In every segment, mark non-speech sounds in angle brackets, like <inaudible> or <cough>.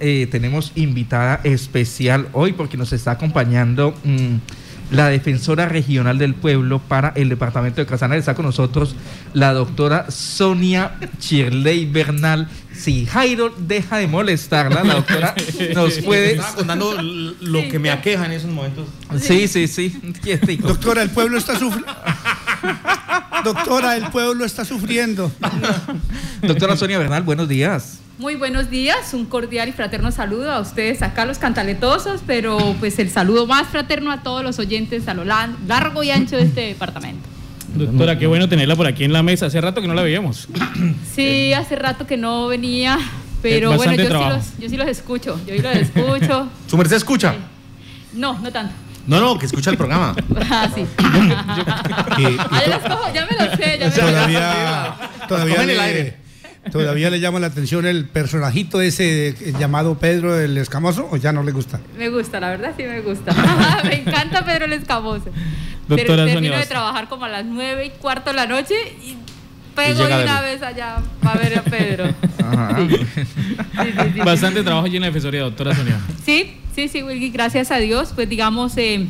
eh, tenemos invitada especial hoy porque nos está acompañando mm, la defensora regional del pueblo para el departamento de Casanare. Está con nosotros la doctora Sonia Chirley Bernal. Si Jairo deja de molestarla, la doctora <laughs> nos puede... Estaba contando lo que me aqueja en esos momentos. Sí, sí, sí. <laughs> quietico. Doctora, el pueblo está sufriendo. <laughs> Doctora, el pueblo está sufriendo. <laughs> Doctora Sonia Bernal, buenos días. Muy buenos días, un cordial y fraterno saludo a ustedes acá los cantaletosos, pero pues el saludo más fraterno a todos los oyentes a lo largo y ancho de este departamento. Doctora, qué bueno tenerla por aquí en la mesa. Hace rato que no la veíamos. <coughs> Sí, hace rato que no venía, pero bueno, yo sí, los, yo sí los escucho, yo sí los escucho. ¿Su merced escucha? No, no tanto. No, no, que escucha el programa. <laughs> Ah, sí. <laughs> Y- y Ah, ya, los cojo, ya me lo sé, ya me lo sé. todavía, todavía, el le, aire. todavía le llama la atención el personajito ese eh, llamado Pedro el Escamoso o ya no le gusta. Me gusta, la verdad sí me gusta. <laughs> me encanta Pedro el Escamoso. Doctora Ter- Sonia termino de trabajar como a las nueve y cuarto de la noche Y pego de una vez allá para ver a Pedro. Ajá. Sí, sí, sí. Bastante trabajo lleno de defensoría, doctora Sonia. Sí, sí, sí, Willy, gracias a Dios. Pues digamos, eh,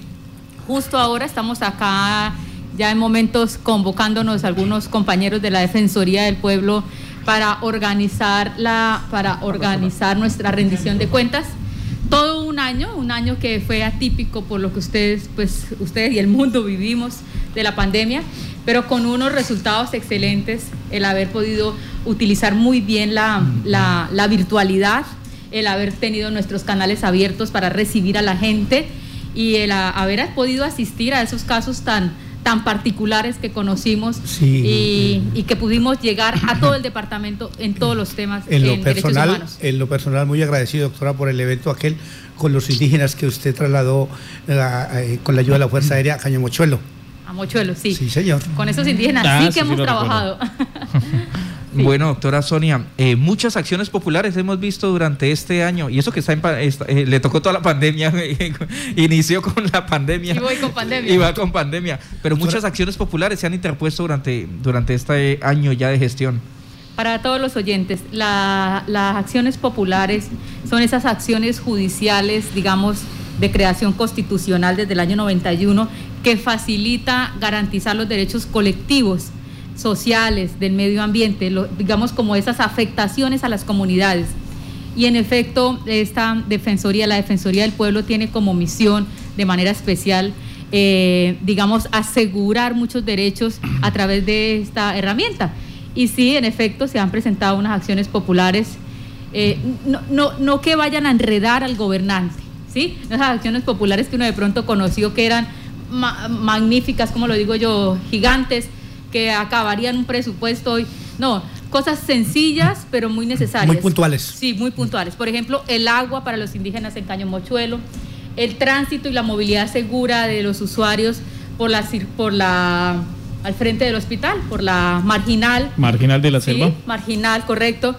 justo ahora estamos acá ya en momentos convocándonos algunos compañeros de la Defensoría del Pueblo para organizar la, para organizar nuestra rendición de cuentas. Todo un año, un año que fue atípico por lo que ustedes, pues, ustedes y el mundo vivimos de la pandemia, pero con unos resultados excelentes, el haber podido utilizar muy bien la, la, la virtualidad, el haber tenido nuestros canales abiertos para recibir a la gente y el haber podido asistir a esos casos tan, tan particulares que conocimos Sí. y, y que pudimos llegar a todo el departamento en todos los temas En lo en derechos personal, humanos. en lo personal muy agradecido, doctora, por el evento aquel con los indígenas que usted trasladó la- eh, con la ayuda de la Fuerza Aérea a Cañamochuelo. A Mochuelo, sí. Sí, señor. Con esos indígenas Ah, sí sí, que sí hemos trabajado. <laughs> Sí. Bueno, doctora Sonia, eh, muchas acciones populares hemos visto durante este año y eso que está en pa- está- eh, le tocó toda la pandemia, <laughs> inició con la pandemia. Y voy con pandemia. Y va con pandemia, pero muchas acciones populares se han interpuesto durante, durante este año ya de gestión. Para todos los oyentes, la- las acciones populares son esas acciones judiciales, digamos, de creación constitucional desde el año 91, que facilita garantizar los derechos colectivos, sociales, del medio ambiente, lo- digamos como esas afectaciones a las comunidades. Y en efecto, esta Defensoría, la Defensoría del Pueblo, tiene como misión de manera especial, eh, digamos, asegurar muchos derechos a través de esta herramienta. Y sí, en efecto, se han presentado unas acciones populares, eh, no, no, no que vayan a enredar al gobernante, ¿sí? Esas acciones populares que uno de pronto conoció que eran ma- magníficas, como lo digo yo, gigantes, que acabarían un presupuesto no, cosas sencillas pero muy necesarias. Muy puntuales. Sí, muy puntuales. Por ejemplo, el agua para los indígenas en Caño Mochuelo, el tránsito y la movilidad segura de los usuarios por la cir- por la al frente del hospital, por la marginal. Marginal de la Sí, selva. marginal, correcto.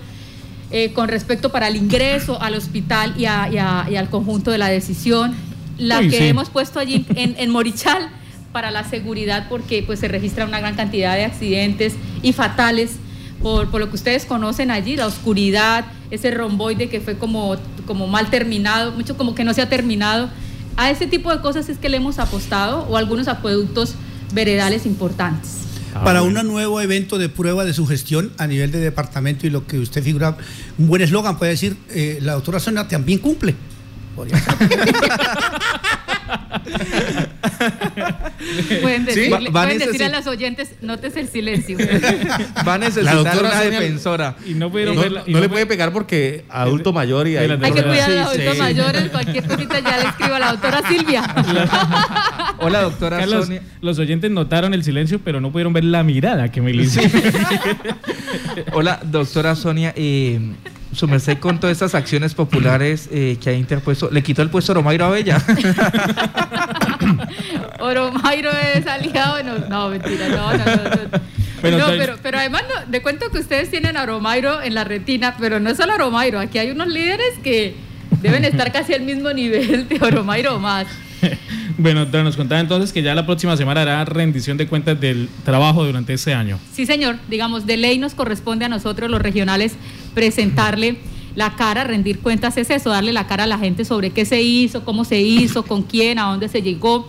Eh, con respecto para el ingreso al hospital y, a- y a- y al conjunto de la decisión, la Uy, que sí. hemos puesto allí en, en Morichal <laughs> para la seguridad, porque pues se registra una gran cantidad de accidentes y fatales por, por lo que ustedes conocen allí, la oscuridad, ese romboide que fue como, como mal terminado, mucho como que no se ha terminado. A ese tipo de cosas es que le hemos apostado o algunos acueductos veredales importantes. Ah, Para un nuevo evento de prueba de su gestión a nivel de departamento y lo que usted figura, un buen eslogan puede decir, eh, la doctora Sonia también cumple. <laughs> <laughs> Pueden Sí, decirle, va- <laughs> va a pueden decir a los oyentes, notes el silencio. Va a La necesitar doctora una defensora. Y no pudieron No, verla. y no le pu- puede pegar porque adulto mayor y las Hay que cuidar a Sí, los adultos sí. mayores, cualquier cosita ya le escribo a la doctora Silvia. <laughs> Hola, doctora Carlos, Sonia. los oyentes notaron el silencio, pero no pudieron ver la mirada que me hizo. Hola, doctora Sonia. eh, su merced con todas estas acciones populares eh, que ha interpuesto, ¿le quitó el puesto a Romairo Abella? <laughs> Oro Mayro es aliado. No, no mentira, no, no, no. no. Bueno, No, pero, pero además no, de cuento que ustedes tienen a Romairo en la retina, pero no es solo a Romairo, aquí hay unos líderes que deben estar casi al mismo nivel de Oromairo o más. <laughs> bueno, nos contaba entonces que ya la próxima semana hará rendición de cuentas del trabajo durante este año. Sí, señor. Digamos, de ley nos corresponde a nosotros, los regionales, presentarle la cara, rendir cuentas es eso, darle la cara a la gente sobre qué se hizo, cómo se hizo, con quién, a dónde se llegó.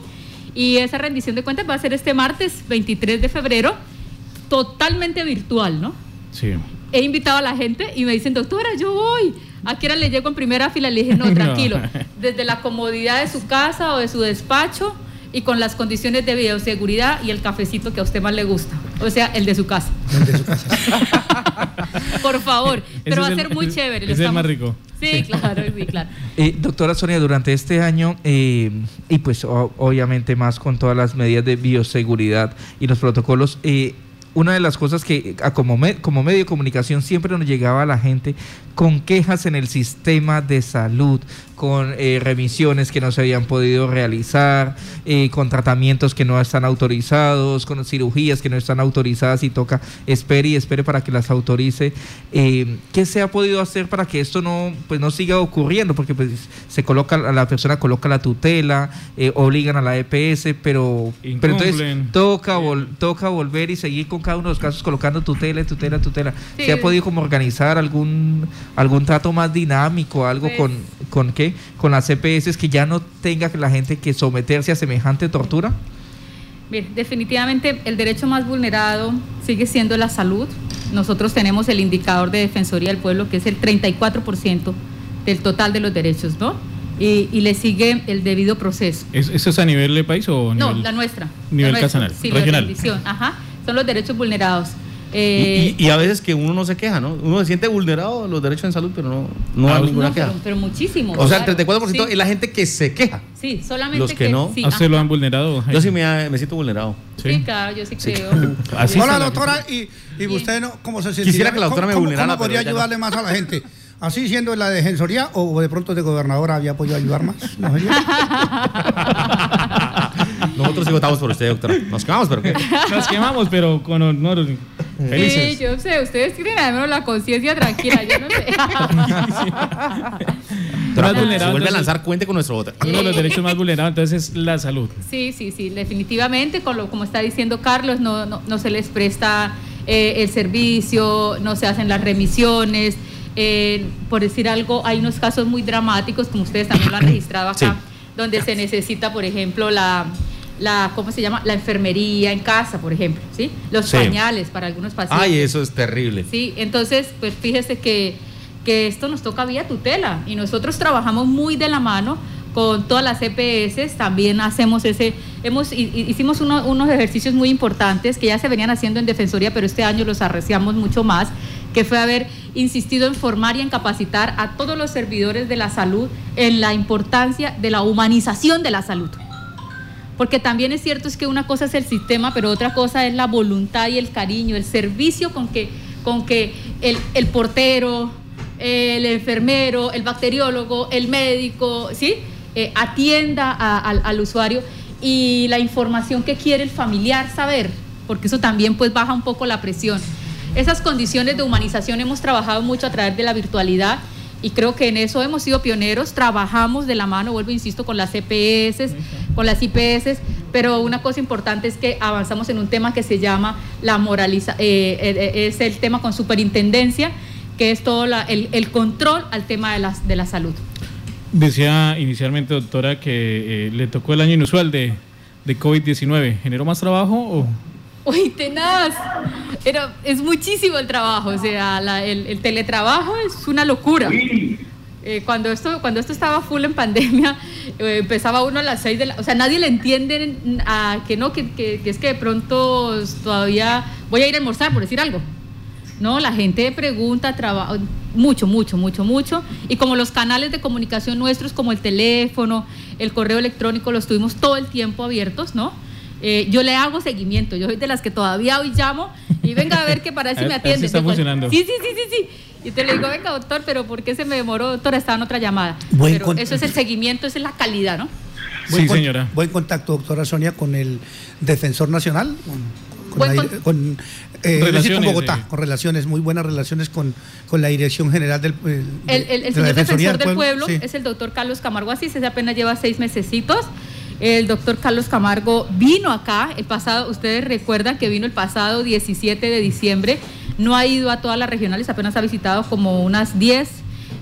Y esa rendición de cuentas va a ser este martes 23 de febrero, totalmente virtual, ¿no? Sí. He invitado a la gente y me dicen, doctora, yo voy. ¿A qué hora le llego en primera fila? Le dije, <laughs> no, No. tranquilo. Desde la comodidad de su casa o de su despacho y con las condiciones de bioseguridad y el cafecito que a usted más le gusta. O sea, el de su casa. El de su casa. <laughs> Por favor. Ese Pero va a el- ser muy ese- chévere. ese es el más rico. Sí, claro, sí, claro. <laughs> Eh, doctora Sonia, durante este año, eh, y pues o- obviamente más con todas las medidas de bioseguridad y los protocolos, eh, una de las cosas que como, como medio de comunicación siempre nos llegaba a la gente con quejas en el sistema de salud, con eh, remisiones que no se habían podido realizar, eh, con tratamientos que no están autorizados, con cirugías que no están autorizadas y toca espere y espere para que las autorice. Eh, ¿Qué se ha podido hacer para que esto no, pues, no siga ocurriendo? Porque pues, se coloca, la persona coloca la tutela, eh, obligan a la EPS, pero, pero entonces toca, vol- toca volver y seguir con cada uno de los casos colocando tutela, tutela, tutela. Sí. ¿Se ha podido como organizar algún, algún trato más dinámico, algo Pues- con, con qué? Con las EPS que ya no tenga la gente que someterse a semejante tortura. Bien, definitivamente el derecho más vulnerado sigue siendo la salud. Nosotros tenemos el indicador de Defensoría del Pueblo, que es el 34% del total de los derechos, ¿no? Y, y le sigue el debido proceso. ¿Es- ¿Eso es a nivel de país o No, nivel- la nuestra. nivel la nuestra. casanal, Sí, la regional? rendición, ajá. Son los derechos vulnerados. Y, Eh, y- y a veces que uno no se queja, ¿no? Uno se siente vulnerado los derechos en salud, pero no, no hay ninguna no, queja. pero, pero muchísimo. O sea, el claro. 34% Sí, es la gente que se queja. Sí, solamente los que no, sí, ¿A usted lo han vulnerado? Yo sí me, me siento vulnerado. Sí, claro, yo sí, Sí. creo. <laughs> Así Hola, doctora. ¿Y, y usted no, cómo se Quisiera que la doctora me ¿Cómo- vulnerara, ¿Cómo podría ya no. ayudarle más a la gente? ¿Así siendo la defensoría o de pronto de gobernadora había podido ayudar más? ¿No? <laughs> Nosotros sí votamos por usted, doctora. Nos quedamos, pero ¿qué? Nos quemamos, pero con honor. Sí, Felices. yo sé, ustedes tienen al menos la conciencia tranquila, yo no sé. <laughs> Más Si vulnerado, vuelve a lanzar, cuente con nuestro voto. Uno de los derechos más vulnerados entonces es la salud. Sí, sí, sí, definitivamente, con lo, como está diciendo Carlos, no, no, no se les presta eh, el servicio, no se hacen las remisiones. eh, por decir algo, hay unos casos muy dramáticos, como ustedes también lo han registrado acá, Sí. donde se necesita, por ejemplo, la, la, ¿cómo se llama? La enfermería en casa, por ejemplo, ¿sí? Los Sí. pañales para algunos pacientes. Ay, eso es terrible. Sí, entonces, pues fíjese que, que esto nos toca vía tutela y nosotros trabajamos muy de la mano con todas las EPS, también hacemos ese, hemos, hi- hi- hicimos uno- unos ejercicios muy importantes que ya se venían haciendo en Defensoría, pero este año los arreciamos mucho más, que fue haber insistido en formar y en capacitar a todos los servidores de la salud en la importancia de la humanización de la salud. Porque también es cierto es que una cosa es el sistema, pero otra cosa es la voluntad y el cariño, el servicio con que, con que el, el portero, el enfermero, el bacteriólogo, el médico, ¿sí? Eh, atienda a- al, al usuario y la información que quiere el familiar saber, porque eso también pues baja un poco la presión. Esas condiciones de humanización hemos trabajado mucho a través de la virtualidad y creo que en eso hemos sido pioneros, trabajamos de la mano, vuelvo, insisto, con las EPS, con las IPS, pero una cosa importante es que avanzamos en un tema que se llama la moraliza, eh, eh, es el tema con superintendencia, que es todo la- el, el control al tema de, las, de la salud. Decía inicialmente, doctora, que eh, le tocó el año inusual de, de COVID-19. ¿Generó más trabajo o...? Uy, tenaz. Pero es muchísimo el trabajo, o sea, la- el, el teletrabajo es una locura. Eh, cuando, esto, cuando esto estaba full en pandemia, eh, empezaba uno a las seis de la... O sea, nadie le entiende a que no, que, que- que es que de pronto todavía voy a ir a almorzar, por decir algo. No, la gente pregunta, trabaja mucho, mucho, mucho, mucho. Y como los canales de comunicación nuestros, como el teléfono, el correo electrónico, los tuvimos todo el tiempo abiertos, ¿no? Eh, yo le hago seguimiento. Yo soy de las que todavía hoy llamo y venga a ver que para si me a ver si atiende. está Después- funcionando. Sí, sí, sí, sí, sí. Y te le digo, venga, doctor, pero ¿por qué se me demoró, doctora? Estaba en otra llamada. Buen pero eso es el seguimiento, esa es la calidad, ¿no? Buen Sí, señora. Buen contacto, doctora Sonia, con el defensor nacional, con, con la eh, con Relaciones, Bogotá, sí. con relaciones, muy buenas relaciones con, con la Dirección General del el- El, el- el de la señor Defensoría defensor del pueblo, sí. es el doctor Carlos Camargo Asís, ese apenas lleva seis mesecitos. El doctor Carlos Camargo vino acá el pasado, ustedes recuerdan que vino el pasado 17 de diciembre, no ha ido a todas las regionales, apenas ha visitado como unas 10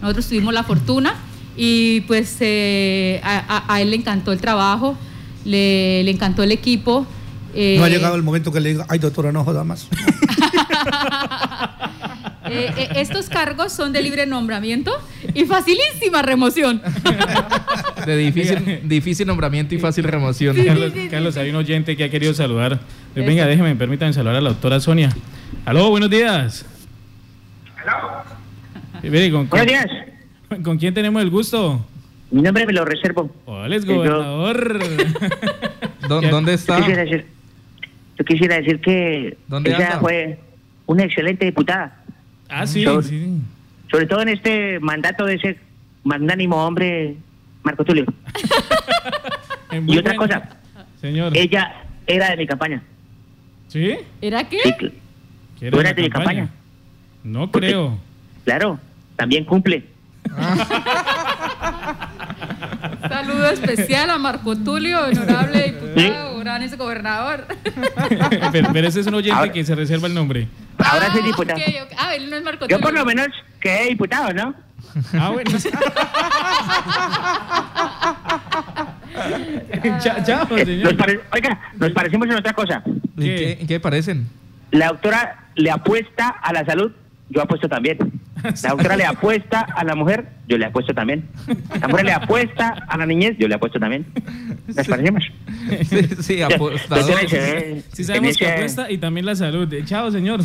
Nosotros tuvimos la fortuna y pues eh, a, él le encantó el trabajo, le, le encantó el equipo. eh, No ha llegado el momento que le diga, ay doctora, no joda más. <laughs> eh, estos cargos son de libre nombramiento y facilísima remoción. <laughs> De difícil, difícil nombramiento y fácil remoción. Carlos, Carlos, hay un oyente que ha querido saludar. Eh, Eso. Venga, déjeme, permítanme saludar a la doctora Sonia. Aló, buenos días. Eh, mire, ¿con, Buenos días. con- <laughs> ¿Con quién tenemos el gusto? Mi nombre me lo reservo. Hola, es Yo- gobernador. <laughs> ¿Dó- Ya- ¿Dónde Yo está? quisiera decir, yo quisiera decir que ¿Dónde ella anda? fue una excelente diputada, Ah, sí, Yo- sí. Sobre todo en este mandato de ese magnánimo hombre, Marco Tulio. <laughs> Y otra cosa, Señor. ella era de mi campaña. ¿Sí? ¿Era qué? Sí, cl- ¿Quiere ¿Tú la eras de mi campaña? No Porque- creo. claro, también cumple. <laughs> Saludo especial a Marco Tulio, honorable diputado, gran ex gobernador. <laughs> pero, pero ese es un oyente Ahora- que se reserva el nombre. Ahora Ah, soy diputado. Ah, él no es Marco Yo Tulio. por lo menos quedé diputado, ¿no? Ah, bueno. <laughs> <laughs> chao, chao, Eh, señor. nos pare- Oiga, nos parecemos en otra cosa. ¿Y qué, en qué parecen? La doctora le apuesta a la salud, yo apuesto también. La <laughs> doctora le apuesta a la mujer, yo le apuesto también. La mujer le apuesta a la niñez, yo le apuesto también. ¿Nos parecemos? Sí, sí, apostador. Se ve- Sí sabemos que ese, apuesta y también la salud. Eh, Chao, señor.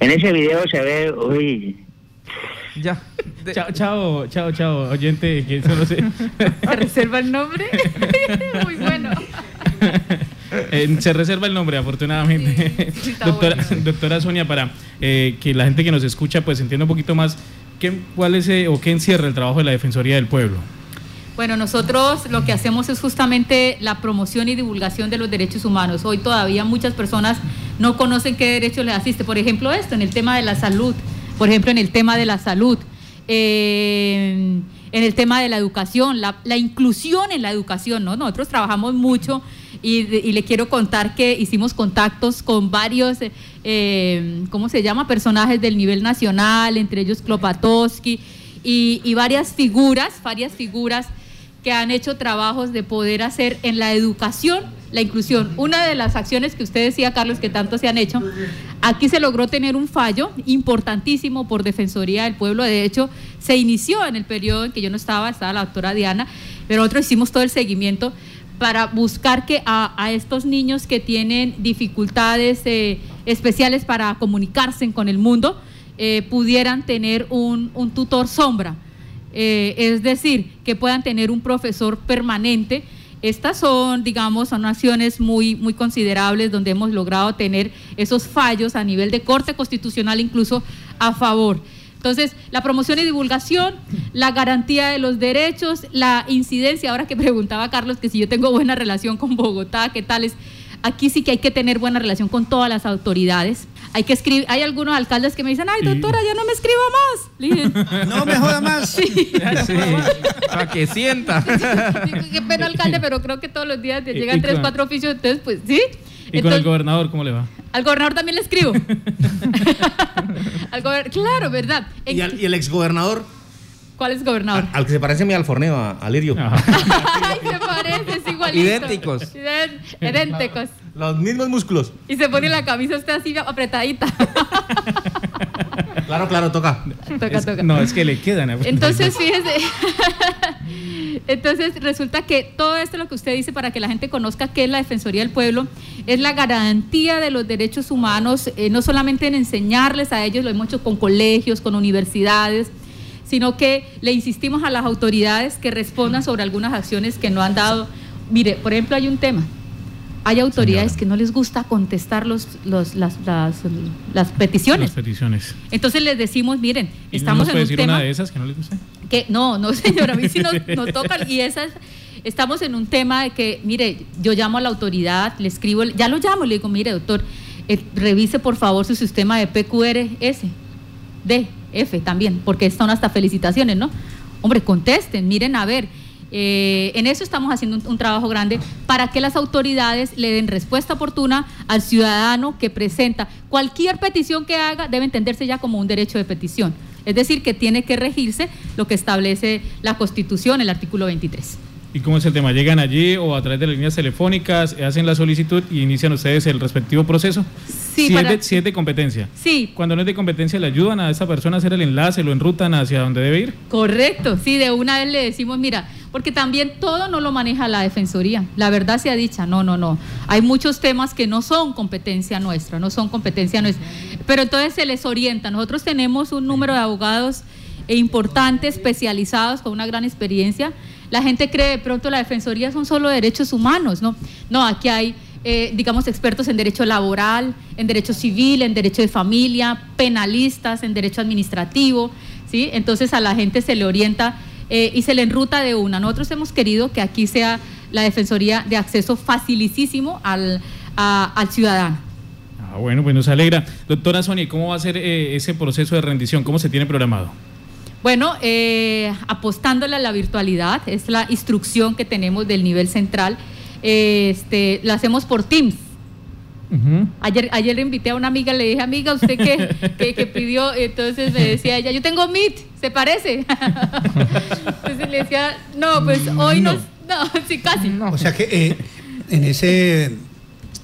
en ese video se ve, uy, Ya. De- Chao, chao, chao, chao, oyente que solo se... <laughs> ¿Se reserva el nombre? <laughs> Muy bueno. Eh, se reserva el nombre, afortunadamente. Sí, doctora, bueno. <laughs> doctora Sonia, para eh, que la gente que nos escucha pues entienda un poquito más qué, cuál es eh, o qué encierra el trabajo de la Defensoría del Pueblo. Bueno, nosotros lo que hacemos es justamente la promoción y divulgación de los derechos humanos. Hoy todavía muchas personas no conocen qué derechos les asiste. Por ejemplo, esto, en el tema de la salud. Por ejemplo, en el tema de la salud. eh, en el tema de la educación, la, la inclusión en la educación, ¿no? Nosotros trabajamos mucho y, le quiero contar que hicimos contactos con varios, eh, eh, ¿cómo se llama? Personajes del nivel nacional, entre ellos Klopatowski y, y varias figuras, varias figuras que han hecho trabajos de poder hacer en la educación la inclusión. Una de las acciones que usted decía, Carlos, que tanto se han hecho, aquí se logró tener un fallo importantísimo por Defensoría del Pueblo. De hecho, se inició en el periodo en que yo no estaba, estaba la doctora Diana, pero nosotros hicimos todo el seguimiento para buscar que a, estos niños que tienen dificultades eh, especiales para comunicarse con el mundo, eh, pudieran tener un, un tutor sombra. Eh, es decir, que puedan tener un profesor permanente. Estas son, digamos, son acciones muy, muy considerables donde hemos logrado tener esos fallos a nivel de Corte Constitucional incluso a favor. Entonces, la promoción y divulgación, la garantía de los derechos, la incidencia, ahora que preguntaba Carlos que si yo tengo buena relación con Bogotá, ¿qué tal es? Aquí sí que hay que tener buena relación con todas las autoridades. Hay que escribir, hay algunos alcaldes que me dicen, ay doctora, ya no me escribo más. Le dije, No me joda más. <laughs> sí. Sí, para que sienta. Qué pena, alcalde, pero creo que todos los días te Y- llegan y tres, cuatro oficios, entonces, pues sí. Y con el gobernador, ¿cómo le va? al gobernador también le escribo. <laughs> Al gober- claro, ¿verdad? En- Y, al- y el exgobernador, ¿Cuál es gobernador? al que se parece a mi alforneo, a, a Lirio. <laughs> Ay, se parece, es igualito. Idénticos. Idén- Idénticos. Los mismos músculos. Y se pone la camisa usted así apretadita. Claro, claro, toca. toca, Es- toca. no, es que le quedan. Entonces, <laughs> fíjese. Entonces, resulta que todo esto lo que usted dice para que la gente conozca qué es la Defensoría del Pueblo es la garantía de los derechos humanos, eh, no solamente en enseñarles a ellos, lo hemos hecho con colegios, con universidades, sino que le insistimos a las autoridades que respondan sobre algunas acciones que no han dado. Mire, por ejemplo, hay un tema. Hay autoridades que no les gusta contestar los, los- las, las, las peticiones. Las peticiones. Entonces les decimos, miren, ¿Y estamos no nos en puede un decir tema una de esas que no les gusta? que no, no señora, a mí sí nos, <laughs> nos toca y esas estamos en un tema de que, mire, yo llamo a la autoridad, le escribo, ya lo llamo, le digo, mire, doctor, eh, revise por favor su sistema de PQRS, D, F también, porque son hasta felicitaciones, ¿no? Hombre, contesten, miren a ver. Eh, en eso estamos haciendo un, un trabajo grande para que las autoridades le den respuesta oportuna al ciudadano que presenta. Cualquier petición que haga debe entenderse ya como un derecho de petición. Es decir, que tiene que regirse lo que establece la Constitución, el artículo 23. ¿Y cómo es el tema? ¿Llegan allí o a través de las líneas telefónicas, hacen la solicitud y inician ustedes el respectivo proceso? Sí, si, para- es de, si es de competencia. Sí, Cuando no es de competencia, ¿le ayudan a esa persona a hacer el enlace, lo enrutan hacia donde debe ir? Correcto, sí, de una vez le decimos, mira, porque también todo no lo maneja la Defensoría, la verdad sea dicha, no, no, no. Hay muchos temas que no son competencia nuestra, no son competencia nuestra, pero entonces se les orienta. Nosotros tenemos un número de abogados importantes, especializados, con una gran experiencia. La gente cree de pronto la Defensoría son solo derechos humanos, ¿no? No, aquí hay eh, digamos, expertos en derecho laboral, en derecho civil, en derecho de familia, penalistas, en derecho administrativo, ¿sí? Entonces a la gente se le orienta eh, y se le enruta de una. Nosotros hemos querido que aquí sea la Defensoría de acceso facilísimo al, a- al ciudadano. Ah, bueno, pues nos alegra. Doctora Sonia, ¿y ¿cómo va a ser eh, ese proceso de rendición? ¿Cómo se tiene programado? Bueno, eh, apostándole a la virtualidad, es la instrucción que tenemos del nivel central. Eh, este, la hacemos por Teams. Ayer, ayer le invité a una amiga, le dije, amiga, ¿usted qué, qué- qué pidió? Entonces me decía ella, yo tengo Meet, ¿se parece? <laughs> Entonces le decía, no, pues hoy no, no, <laughs> sí, casi. O sea que eh, en ese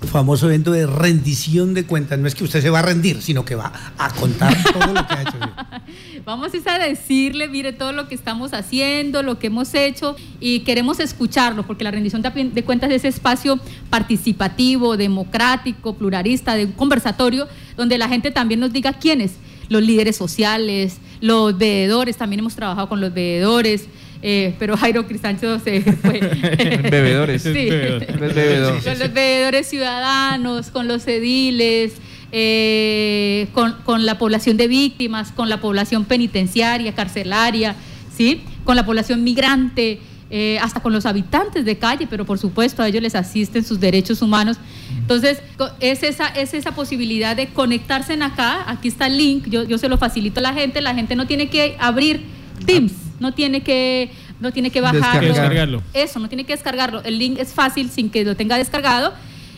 famoso evento de rendición de cuentas, no es que usted se va a rendir, sino que va a contar todo lo que ha hecho. <laughs> Vamos a decirle, mire todo lo que estamos haciendo, lo que hemos hecho y queremos escucharlo, porque la rendición de cuentas es ese espacio participativo, democrático, pluralista, de un conversatorio, donde la gente también nos diga quiénes, los líderes sociales, los veedores, también hemos trabajado con los veedores. Eh, pero Jairo Cristancho se fue. <laughs> Bebedores. Sí. Bebedores. Con los veedores ciudadanos, con los ediles, eh, con, con la población de víctimas, con la población penitenciaria, carcelaria, ¿sí? con la población migrante, eh, hasta con los habitantes de calle, pero por supuesto a ellos les asisten sus derechos humanos. Entonces, es esa, es esa posibilidad de conectarse en acá, aquí está el link, yo, yo se lo facilito a la gente, la gente no tiene que abrir Teams, no tiene que, no tiene que bajarlo. Descargarlo. Eso, no tiene que descargarlo. El link es fácil sin que lo tenga descargado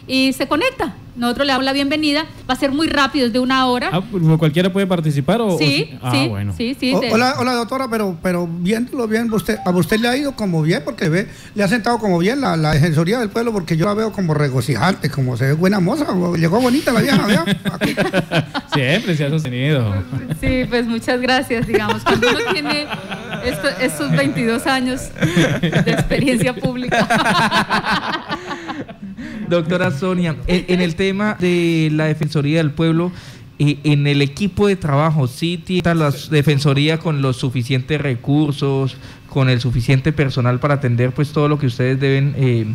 y se conecta. Nosotros le damos la bienvenida. Va a ser muy rápido, es de una hora. Ah, ¿Cualquiera puede participar? O, o sí, ah, sí, bueno. sí, sí. O- de- hola, hola doctora, pero, pero viéndolo bien, usted, a usted le ha ido como bien, porque ve, le ha sentado como bien la, la defensoría del pueblo, porque yo la veo como regocijante, como se ve buena moza, o- llegó bonita la vieja, vea. <laughs> Siempre se ha sostenido. Sí, pues muchas gracias, digamos. Cuando uno tiene esto- estos 22 años de experiencia pública. Doctora Sonia, en, en el tema de la Defensoría del Pueblo, eh, en el equipo de trabajo, ¿sí tiene la Defensoría con los suficientes recursos, con el suficiente personal para atender pues todo lo que ustedes deben eh,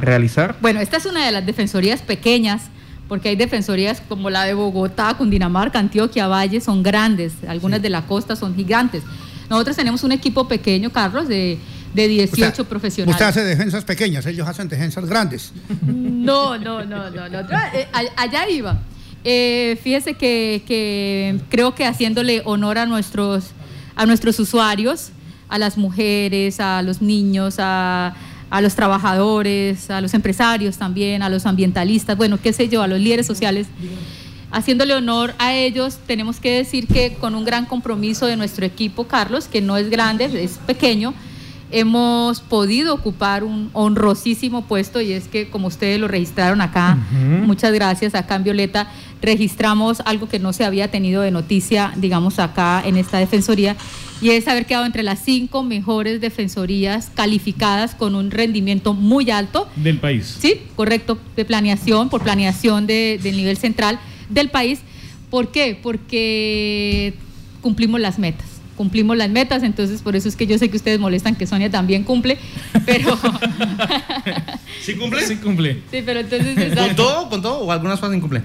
realizar? Bueno, esta es una de las defensorías pequeñas, porque hay defensorías como la de Bogotá, Cundinamarca, Antioquia, Valle, son grandes, algunas de la costa son gigantes. Nosotros tenemos un equipo pequeño, Carlos, de, de 18 Usted- profesionales. Usted hace defensas pequeñas, ellos hacen defensas grandes. <laughs> No, no, no, no, no. Eh, allá iba. Eh, fíjese que, que creo que haciéndole honor a nuestros, a nuestros usuarios, a las mujeres, a los niños, a, a los trabajadores, a los empresarios también, a los ambientalistas, bueno, qué sé yo, a los líderes sociales. Haciéndole honor a ellos, tenemos que decir que con un gran compromiso de nuestro equipo, Carlos, que no es grande, es pequeño, hemos podido ocupar un honrosísimo puesto y es que como ustedes lo registraron acá, muchas gracias. Acá en Violeta, registramos algo que no se había tenido de noticia, digamos, acá en esta defensoría y es haber quedado entre las cinco mejores defensorías calificadas con un rendimiento muy alto. Del país. Sí, correcto, de planeación, por planeación de- del nivel central del país. ¿Por qué? Porque cumplimos las metas. Cumplimos las metas, entonces por eso es que yo sé que ustedes molestan que Sonia también cumple, <laughs> pero <laughs> ¿Sí cumple? Sí cumple. sí, pero entonces ¿Con todo? ¿Con todo? ¿O algunas cosas incumple?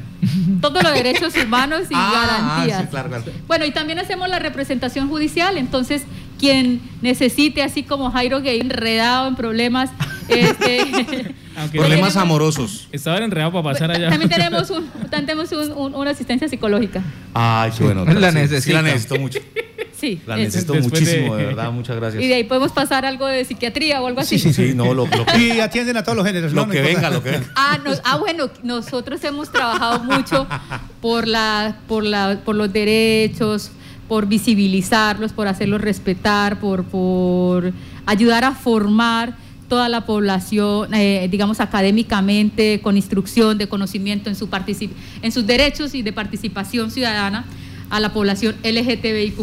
todos los derechos humanos y Ah, garantías. <laughs> ah, sí, claro, claro. Bueno, y también hacemos la representación judicial, entonces quien necesite, así como Jairo Gay, enredado en problemas, este, <laughs> Problemas tenemos- amorosos. Estaba enredado para pasar allá. También tenemos, un, <laughs> también tenemos un- un- una asistencia psicológica. Ay, qué bueno. <laughs> La Sí, Sí, la necesito mucho. Sí. La necesito Después muchísimo, de- de verdad. Muchas gracias. Y de ahí podemos pasar algo de psiquiatría o algo así. Sí, sí, Sí, no, lo, lo que, Y atienden a todos los géneros. lo ¿no? No que importa. venga, lo que venga. Ah, nos- ah, bueno, nosotros hemos trabajado mucho por, la, por, la, por los derechos, por visibilizarlos, por hacerlos respetar, por, por ayudar a formar toda la población, eh, digamos, académicamente, con instrucción, de conocimiento en, su particip en sus derechos y de participación ciudadana a la población LGTBIQ+.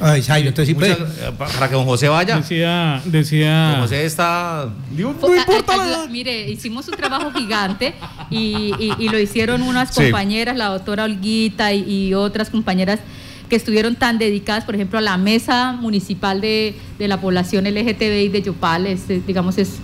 Ay, Jairo, entonces sí. Muchas- para que don José vaya. Decía, decía Don José está. Digo, Fue- no importa a- la ayuda- edad. Mire, hicimos un trabajo gigante y, y- y lo hicieron unas Sí. compañeras, la doctora Olguita y, y otras compañeras que estuvieron tan dedicadas, por ejemplo, a la mesa municipal de, de la población LGTBI de Yopal, es, digamos, es,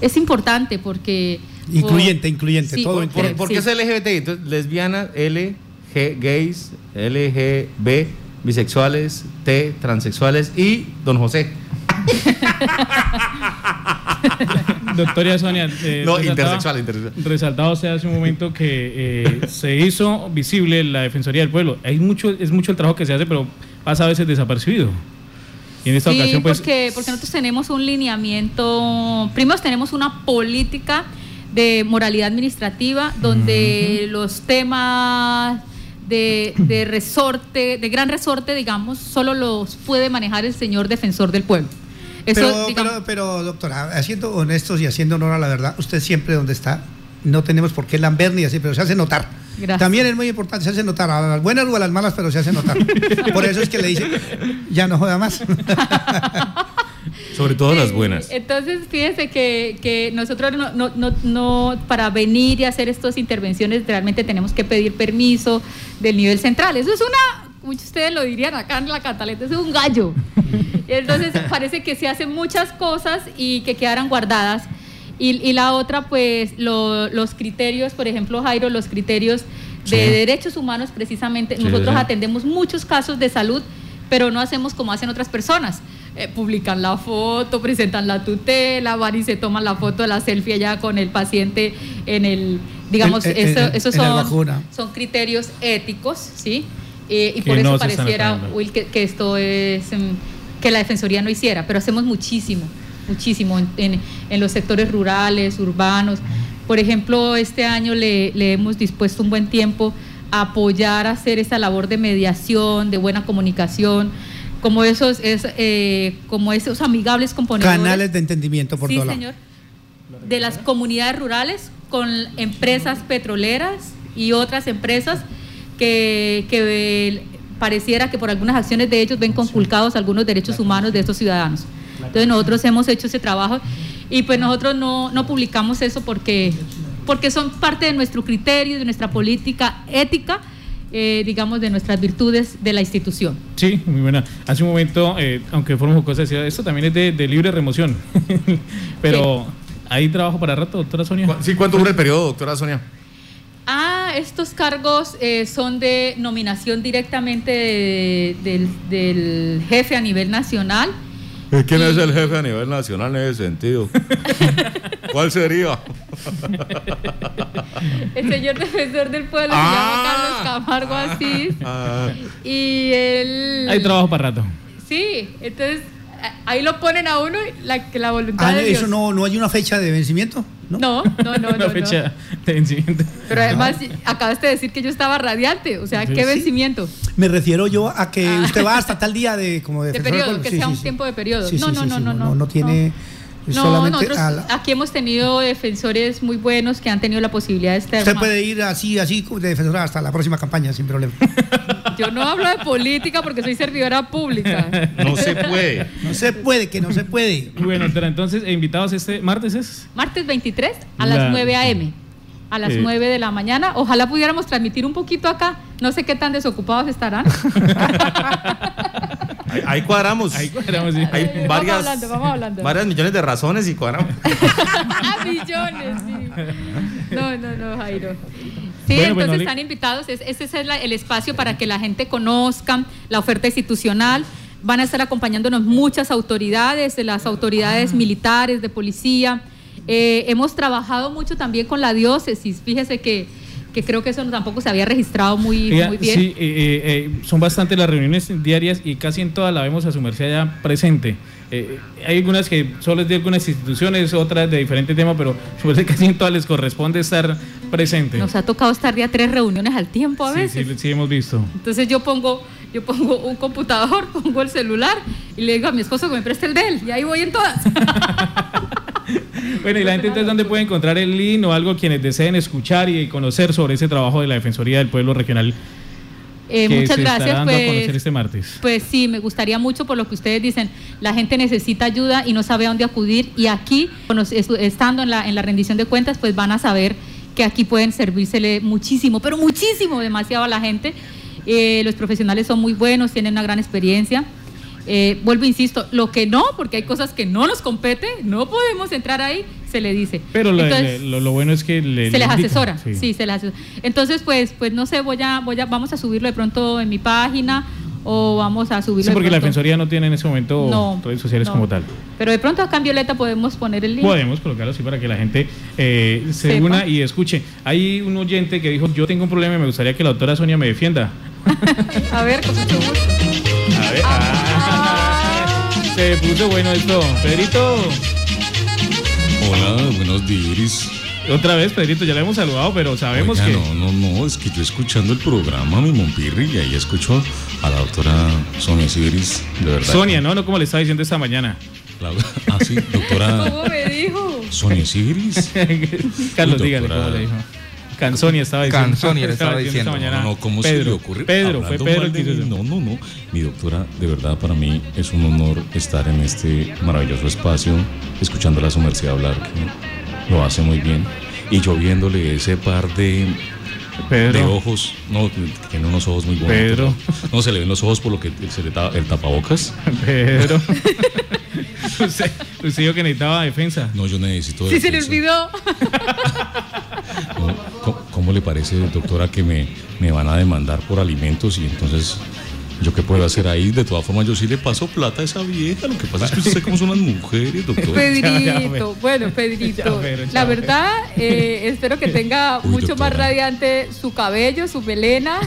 es importante porque... Incluyente, incluyente, Sí, todo por- incluyente. ¿Por, por qué es LGBT? Entonces, lesbianas, L, G, gays, LGB, bisexuales, T, transexuales y don José. <laughs> Doctora Sonia, eh, No, intersexual, intersexual. Resaltaba usted hace un momento que eh, se hizo visible la Defensoría del Pueblo. Hay mucho, es mucho el trabajo que se hace, pero pasa a veces desapercibido. Y en esta Sí, ocasión, pues, porque, porque nosotros tenemos un lineamiento, primero tenemos una política de moralidad administrativa donde los temas de, de resorte, de gran resorte, digamos, solo los puede manejar el señor defensor del pueblo. Eso, Pero, digamos, pero, pero, doctora, siendo honestos y haciendo honor a la verdad, usted siempre donde está, no tenemos por qué lamber ni así, pero se hace notar. Gracias. También es muy importante, se hace notar, a las buenas o a las malas, pero se hace notar. <laughs> Por eso es que le dice, ya no joda más. <laughs> Sobre todo las buenas. Entonces, fíjense que, que nosotros no, no, no, no- para venir y hacer estas intervenciones realmente tenemos que pedir permiso del nivel central. Eso es una, muchos de ustedes lo dirían acá en la Cataleta, es un gallo. Entonces, <laughs> parece que se hacen muchas cosas y que quedaran guardadas. Y, y la otra, pues, lo- los criterios, por ejemplo, Jairo, los criterios de Sí. derechos humanos, precisamente, Sí, nosotros sí. atendemos muchos casos de salud, pero no hacemos como hacen otras personas. Eh, publican la foto, presentan la tutela, van y se toman la foto de la selfie allá con el paciente en el, digamos, En- en- eso- esos son, son criterios éticos, ¿sí? Eh, y por eso no pareciera. Will, que, que esto es, em, que la Defensoría no hiciera, pero hacemos muchísimo, muchísimo en, en- en los sectores rurales, urbanos. Por ejemplo, este año le, le hemos dispuesto un buen tiempo a apoyar a hacer esa labor de mediación, de buena comunicación, como esos, es, eh, como esos amigables componentes. Canales de entendimiento por sí, todo lado. señor. De las comunidades rurales con empresas petroleras y otras empresas que, que pareciera que por algunas acciones de ellos ven conculcados algunos derechos humanos de estos ciudadanos. Entonces nosotros hemos hecho ese trabajo y pues nosotros no, no publicamos eso porque, porque son parte de nuestro criterio, de nuestra política ética, eh, digamos, de nuestras virtudes de la institución. sí, muy buena. Hace un momento, eh, aunque forma jocosa decía, esto también es de, de libre remoción. <laughs> pero hay trabajo para rato, doctora Sonia. ¿Cu- Sí, ¿cuánto dura el periodo, doctora Sonia? Ah, estos cargos eh, son de nominación directamente de- del, del jefe a nivel nacional. ¿Quién es el jefe a nivel nacional en ese sentido? <laughs> ¿Cuál sería? El señor defensor del pueblo Ah. se llama Carlos Camargo Asís. Ah, Y él. Hay trabajo para rato. Sí, entonces a- ahí lo ponen a uno y la, que la voluntad Ah, de Dios. eso no, no hay una fecha de vencimiento. ¿No? No, no, no, <laughs> no. Una no. fecha de vencimiento. Pero además acabaste de decir que yo estaba radiante, o sea, Sí. ¿qué Sí. vencimiento? Me refiero yo a que Ah. usted va hasta <laughs> tal día de como De del periodo, que Sí, sea sí, un sí. tiempo de periodo. Sí, no, sí, no, sí, no, sí, no, no, no tiene No, solamente nosotros a la- aquí hemos tenido defensores muy buenos que han tenido la posibilidad de estar. Usted puede ir así, así de defensora hasta la próxima campaña sin problema. <laughs> Yo no hablo de política porque soy servidora pública. no se puede. No se puede, que no se puede. Bueno. Entonces, eh, invitados este martes es. Martes 23 a La- las 9 a.m. A las Eh. 9 de la mañana. Ojalá pudiéramos transmitir un poquito acá. No sé qué tan desocupados estarán. <laughs> Ahí, ahí cuadramos. Ahí cuadramos, sí. Hay Vamos varias, hablando, vamos hablando. varias millones de razones y cuadramos. Ah, <laughs> <laughs> millones, sí. No, no, no, Jairo. Sí, Bueno, pues, entonces están invitados. Es- ese es la- el espacio para que la gente conozca la oferta institucional. Van a estar acompañándonos muchas autoridades, de las autoridades militares, de policía. Eh, hemos trabajado mucho también con la diócesis. Fíjese que, que creo que eso tampoco se había registrado muy, muy bien. Sí, eh, eh, eh, son bastantes las reuniones diarias y casi en todas la vemos a su merced allá presente. Eh, hay algunas que solo es de algunas instituciones, otras de diferente tema, pero su merced casi en todas les corresponde estar presente. Nos ha tocado estar ya tres reuniones al tiempo a Sí, veces. sí, sí, hemos visto. Entonces yo pongo yo pongo un computador, <laughs> pongo el celular y le digo a mi esposo que me preste el de él y ahí voy en todas. <laughs> <laughs> Bueno, y la gente entonces, ¿dónde puede encontrar el link o algo quienes deseen escuchar y conocer sobre ese trabajo de la Defensoría del Pueblo Regional? Eh, que muchas se gracias. dando a Pues, conocer este martes. pues sí, me gustaría mucho por lo que ustedes dicen. La gente necesita ayuda y no sabe a dónde acudir. Y aquí, estando en la, en la rendición de cuentas, pues van a saber que aquí pueden servírsele muchísimo, pero muchísimo, demasiado a la gente. Eh, los profesionales son muy buenos, tienen una gran experiencia. Eh, vuelvo, insisto, lo que no, porque hay cosas que no nos compete, no podemos entrar ahí, se le dice. Pero lo, Entonces, le- lo- lo bueno es que le, se le les asesora, sí. sí. se les asesora. Entonces, pues, pues no sé, voy a, voy a, vamos a subirlo de pronto en mi página o vamos a subirlo. Sí, de porque la Defensoría no tiene en ese momento No, redes sociales no. como tal. Pero de pronto acá en Violeta podemos poner el link. Podemos colocarlo así para que la gente eh, se Sepa. una y escuche. Hay un oyente que dijo, yo tengo un problema y me gustaría que la doctora Sonia me defienda. <laughs> A ver, con mucho gusto. <laughs> A ver. ah, se puso bueno esto. Pedrito, Hola, buenos días. otra vez, Pedrito, ya le hemos saludado, pero sabemos Oiga, que... no, no, no, es que yo escuchando el programa, mi Mompirri, y ahí escucho a la doctora Sonia Siberis, de verdad. Sonia, ¿no? No como le estaba diciendo esta mañana. La- ah, sí, doctora <laughs> ¿Cómo me dijo? Sonia Siberis. <laughs> Carlos, Uy, dígale doctora. cómo le dijo. Canzonia estaba diciendo. Canzonia le <laughs> estaba esta diciendo. No, no, ¿cómo Pedro, se le ocurre? Pedro, fue Pedro que hizo. No, no, no. Mi doctora, de verdad, para mí es un honor estar en este maravilloso espacio, escuchando a su merced hablar, que lo hace muy bien. Y yo viéndole ese par de, de ojos, no, tiene unos ojos muy bonitos. Pedro. No, No, se le ven los ojos por lo que se le tapa el tapabocas. <laughs> Pedro. <laughs> usted, usted dijo que necesitaba defensa. No, yo necesito. Sí, se le defensa. olvidó. No, ¿Cómo, cómo le parece, doctora, que me, me van a demandar por alimentos y entonces yo qué puedo hacer ahí? De todas formas, yo sí le paso plata a esa vieja. Lo que pasa es que usted sabe cómo son las mujeres, doctor. Pedrito, bueno, Pedrito. La verdad, eh, espero que <laughs> tenga Uy, mucho más doctora. radiante su cabello, su melena.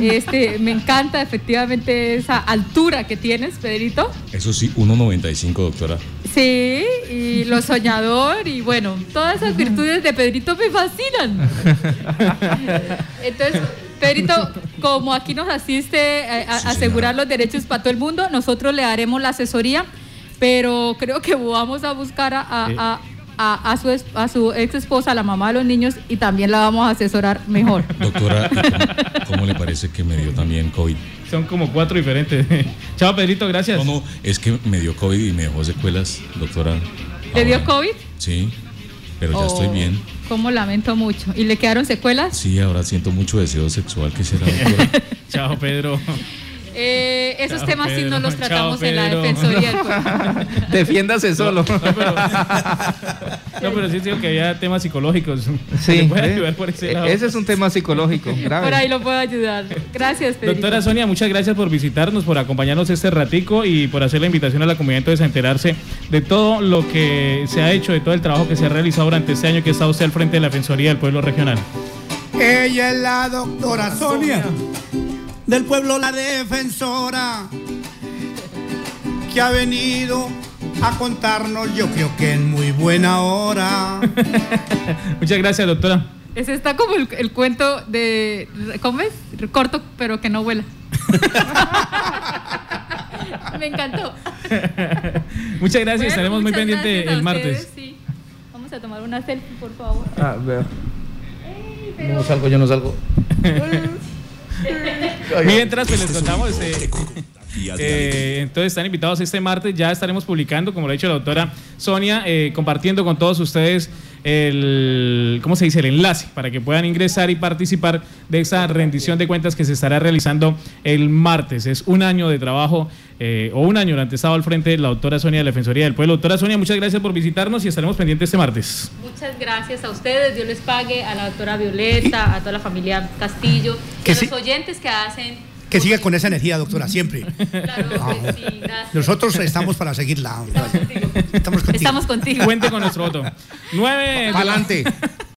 Este, me encanta efectivamente esa altura que tienes, Pedrito. Eso sí, 1.95, doctora. Sí, y lo soñador y bueno, todas esas virtudes de Pedrito me fascinan. <laughs> Entonces, Pedrito, como aquí nos asiste a, a- Sí, asegurar los derechos para todo el mundo, nosotros le daremos la asesoría, pero creo que vamos a buscar a, a- a- a- a su, a su ex esposa, la mamá de los niños, y también la vamos a asesorar mejor. Doctora, ¿y ¿cómo, cómo le parece que me dio también COVID? Son como cuatro diferentes. <laughs> Chao, Pedrito, gracias. No, no, es que me dio COVID y me dejó secuelas, doctora. ¿Le dio COVID? Sí, pero ya estoy Oh, bien. Como lamento mucho. ¿Y le quedaron secuelas? Sí, ahora siento mucho deseo sexual. ¿Qué será? <laughs> Chao, Pedro. <laughs> Eh, esos Chao, temas sí Pedro. no los Chao, tratamos en la Pedro. Defensoría del Pueblo. <laughs> Defiéndase solo. No, pero, <laughs> no, pero sí digo que había temas psicológicos. Sí, <laughs> ¿Le puede ¿eh? ayudar por ese E- lado? ese es un tema psicológico grave. Por ahí lo puedo ayudar. Gracias, Pedrito. Doctora Sonia, muchas gracias por visitarnos, por acompañarnos este ratico y por hacer la invitación a la comunidad entonces a enterarse de todo lo que se ha hecho, de todo el trabajo que se ha realizado durante este año que está usted al frente de la Defensoría del Pueblo Regional. Ella es la doctora Sonia, del pueblo la defensora, que ha venido a contarnos, yo creo que en muy buena hora. <laughs> Muchas gracias, doctora. Ese está como el, el cuento de. ¿Cómo es? Corto, pero que no vuela. <laughs> Me encantó. <laughs> Muchas gracias, Bueno, estaremos muy pendientes el martes. ustedes, sí. Vamos a tomar una selfie, por favor. Ah, veo. No salgo, yo no salgo. Mientras pues, les contamos, eh, <laughs> eh, entonces están invitados este martes, ya estaremos publicando, como lo ha dicho la doctora Sonia, eh, compartiendo con todos ustedes el, ¿cómo se dice? El enlace para que puedan ingresar y participar de esa rendición de cuentas que se estará realizando el martes. Es un año de trabajo eh, o un año durante estado al frente de la doctora Sonia de la Defensoría del Pueblo. Doctora Sonia, muchas gracias por visitarnos y estaremos pendientes este martes. Muchas gracias a ustedes, Dios les pague, a la doctora Violeta, a toda la familia Castillo, y a sí. los oyentes que hacen. Que siga con esa energía, doctora, siempre. <laughs> Claro que sí, gracias. Nosotros estamos para seguirla. Estamos contigo. Estamos contigo. Cuente con nuestro voto. Nueve. Pa'lante.